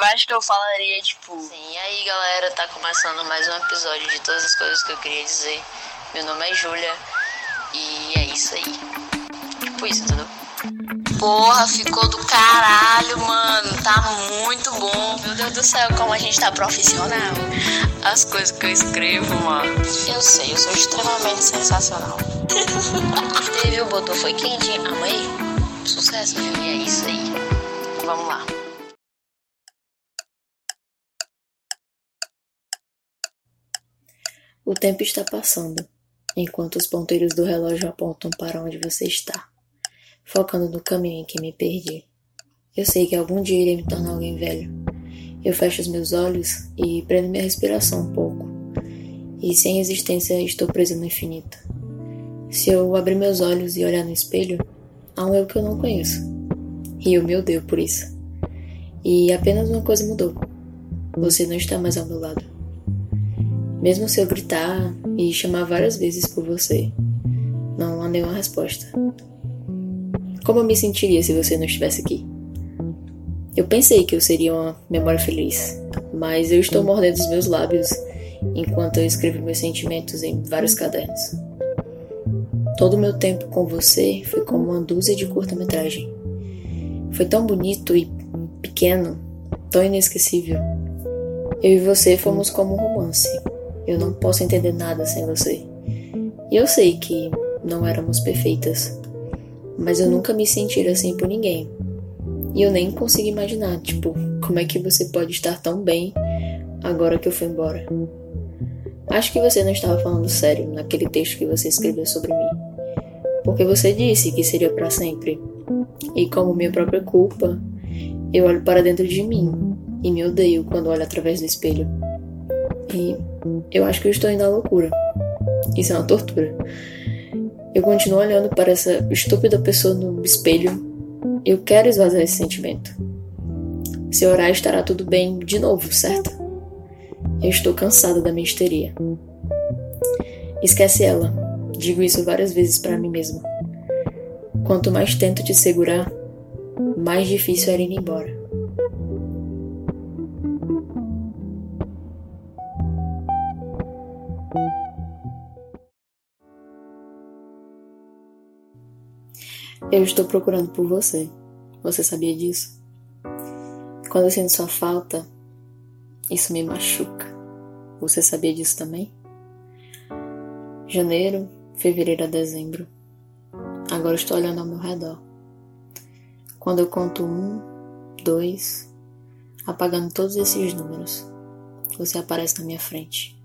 Eu acho que eu falaria, tipo. Sim, e aí galera, tá começando mais um episódio de todas as coisas que eu queria dizer. Meu nome é Júlia e é isso aí. Tipo isso, entendeu? Porra, ficou do caralho, mano. Tá muito bom. Meu Deus do céu, como a gente tá profissional. As coisas que eu escrevo, mano. Eu sei, eu sou extremamente sensacional. Teve o botou foi quente, amei. Sucesso, viu? E é isso aí. Vamos lá. O tempo está passando, enquanto os ponteiros do relógio apontam para onde você está, focando no caminho em que me perdi. Eu sei que algum dia irei me tornar alguém velho. Eu fecho os meus olhos e prendo minha respiração um pouco. E sem existência estou preso no infinito. Se eu abrir meus olhos e olhar no espelho, há um eu que eu não conheço. E eu me odeio por isso. E apenas uma coisa mudou. Você não está mais ao meu lado. Mesmo se eu gritar e chamar várias vezes por você, não há nenhuma resposta. Como eu me sentiria se você não estivesse aqui? Eu pensei que eu seria uma memória feliz, mas eu estou mordendo os meus lábios enquanto eu escrevo meus sentimentos em vários cadernos. Todo o meu tempo com você foi como uma dúzia de curta-metragem. Foi tão bonito e pequeno, tão inesquecível. Eu e você fomos como um romance, eu não posso entender nada sem você. E eu sei que não éramos perfeitas, mas eu nunca me senti assim por ninguém. E eu nem consigo imaginar, tipo, como é que você pode estar tão bem agora que eu fui embora. Acho que você não estava falando sério naquele texto que você escreveu sobre mim. Porque você disse que seria para sempre. E como minha própria culpa, eu olho para dentro de mim e me odeio quando olho através do espelho. E eu acho que eu estou indo à loucura. Isso é uma tortura. Eu continuo olhando para essa estúpida pessoa no espelho. Eu quero esvaziar esse sentimento. Se orar, estará tudo bem de novo, certo? Eu estou cansada da minha histeria. Esquece ela. Digo isso várias vezes para mim mesma. Quanto mais tento te segurar, mais difícil era ir embora. Eu estou procurando por você. Você sabia disso? Quando eu sinto sua falta, isso me machuca. Você sabia disso também? Janeiro, fevereiro a dezembro. Agora estou olhando ao meu redor. Quando eu conto um, dois, apagando todos esses números, você aparece na minha frente.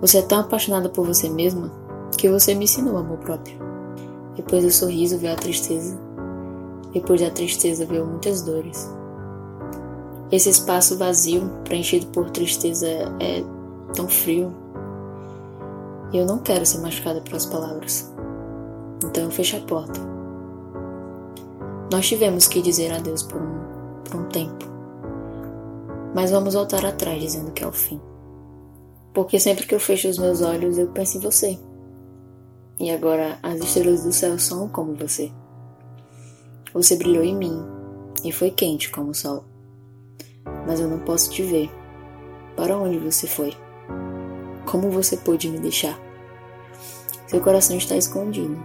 Você é tão apaixonada por você mesma que você me ensinou amor próprio. Depois do sorriso veio a tristeza. Depois da tristeza veio muitas dores. Esse espaço vazio, preenchido por tristeza, é tão frio. E eu não quero ser machucada pelas palavras. Então eu fecho a porta. Nós tivemos que dizer adeus por um, por um tempo. Mas vamos voltar atrás dizendo que é o fim. Porque sempre que eu fecho os meus olhos, eu penso em você. E agora as estrelas do céu são como você. Você brilhou em mim e foi quente como o sol. Mas eu não posso te ver. Para onde você foi? Como você pôde me deixar? Seu coração está escondido,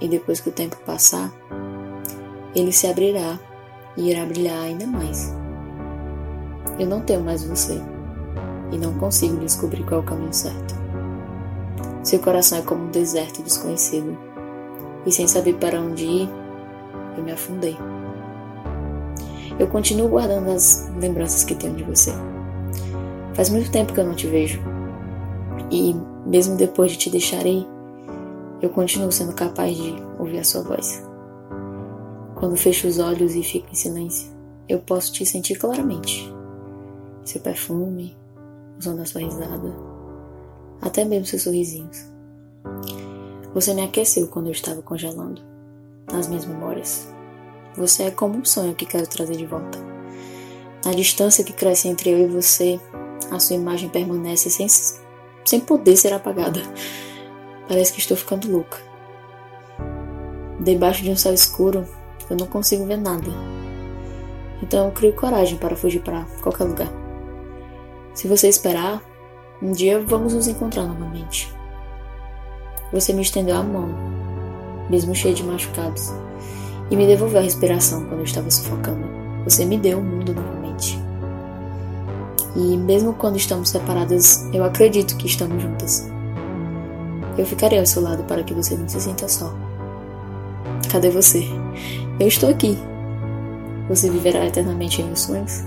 e depois que o tempo passar, ele se abrirá e irá brilhar ainda mais. Eu não tenho mais você, e não consigo descobrir qual é o caminho certo. Seu coração é como um deserto desconhecido, e sem saber para onde ir, eu me afundei. Eu continuo guardando as lembranças que tenho de você. Faz muito tempo que eu não te vejo, e mesmo depois de te deixar ir, eu continuo sendo capaz de ouvir a sua voz. Quando fecho os olhos e fico em silêncio, eu posso te sentir claramente. Seu perfume, o som da sua risada até mesmo seus sorrisinhos. Você me aqueceu quando eu estava congelando, nas minhas memórias. Você é como um sonho que quero trazer de volta. Na distância que cresce entre eu e você, a sua imagem permanece sem, sem poder ser apagada. Parece que estou ficando louca. Debaixo de um céu escuro, eu não consigo ver nada. Então eu crio coragem para fugir para qualquer lugar. Se você esperar, um dia vamos nos encontrar novamente. Você me estendeu a mão, mesmo cheio de machucados, e me devolveu a respiração quando eu estava sufocando. Você me deu o mundo novamente. E mesmo quando estamos separadas, eu acredito que estamos juntas. Eu ficarei ao seu lado para que você não se sinta só. Cadê você? Eu estou aqui. Você viverá eternamente em meus sonhos?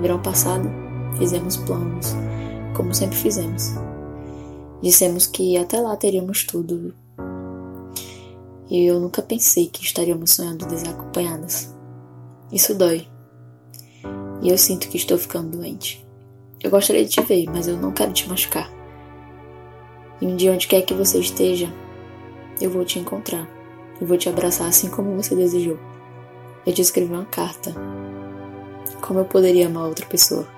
Verão passado, fizemos planos, como sempre fizemos. Dissemos que até lá teríamos tudo. E eu nunca pensei que estaríamos sonhando desacompanhadas. Isso dói. E eu sinto que estou ficando doente. Eu gostaria de te ver, mas eu não quero te machucar. E um dia onde quer que você esteja, eu vou te encontrar. Eu vou te abraçar assim como você desejou. Eu te escrevi uma carta. Como eu poderia amar outra pessoa?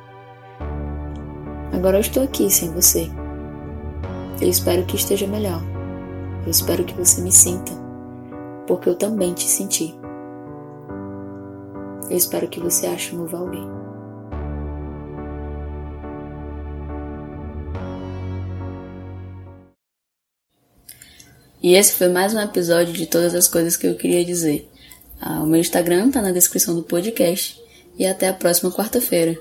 Agora eu estou aqui sem você. Eu espero que esteja melhor. Eu espero que você me sinta, porque eu também te senti. Eu espero que você ache um novo alguém. E esse foi mais um episódio de todas as coisas que eu queria dizer. Ah, o meu Instagram tá na descrição do podcast. E até a próxima quarta-feira.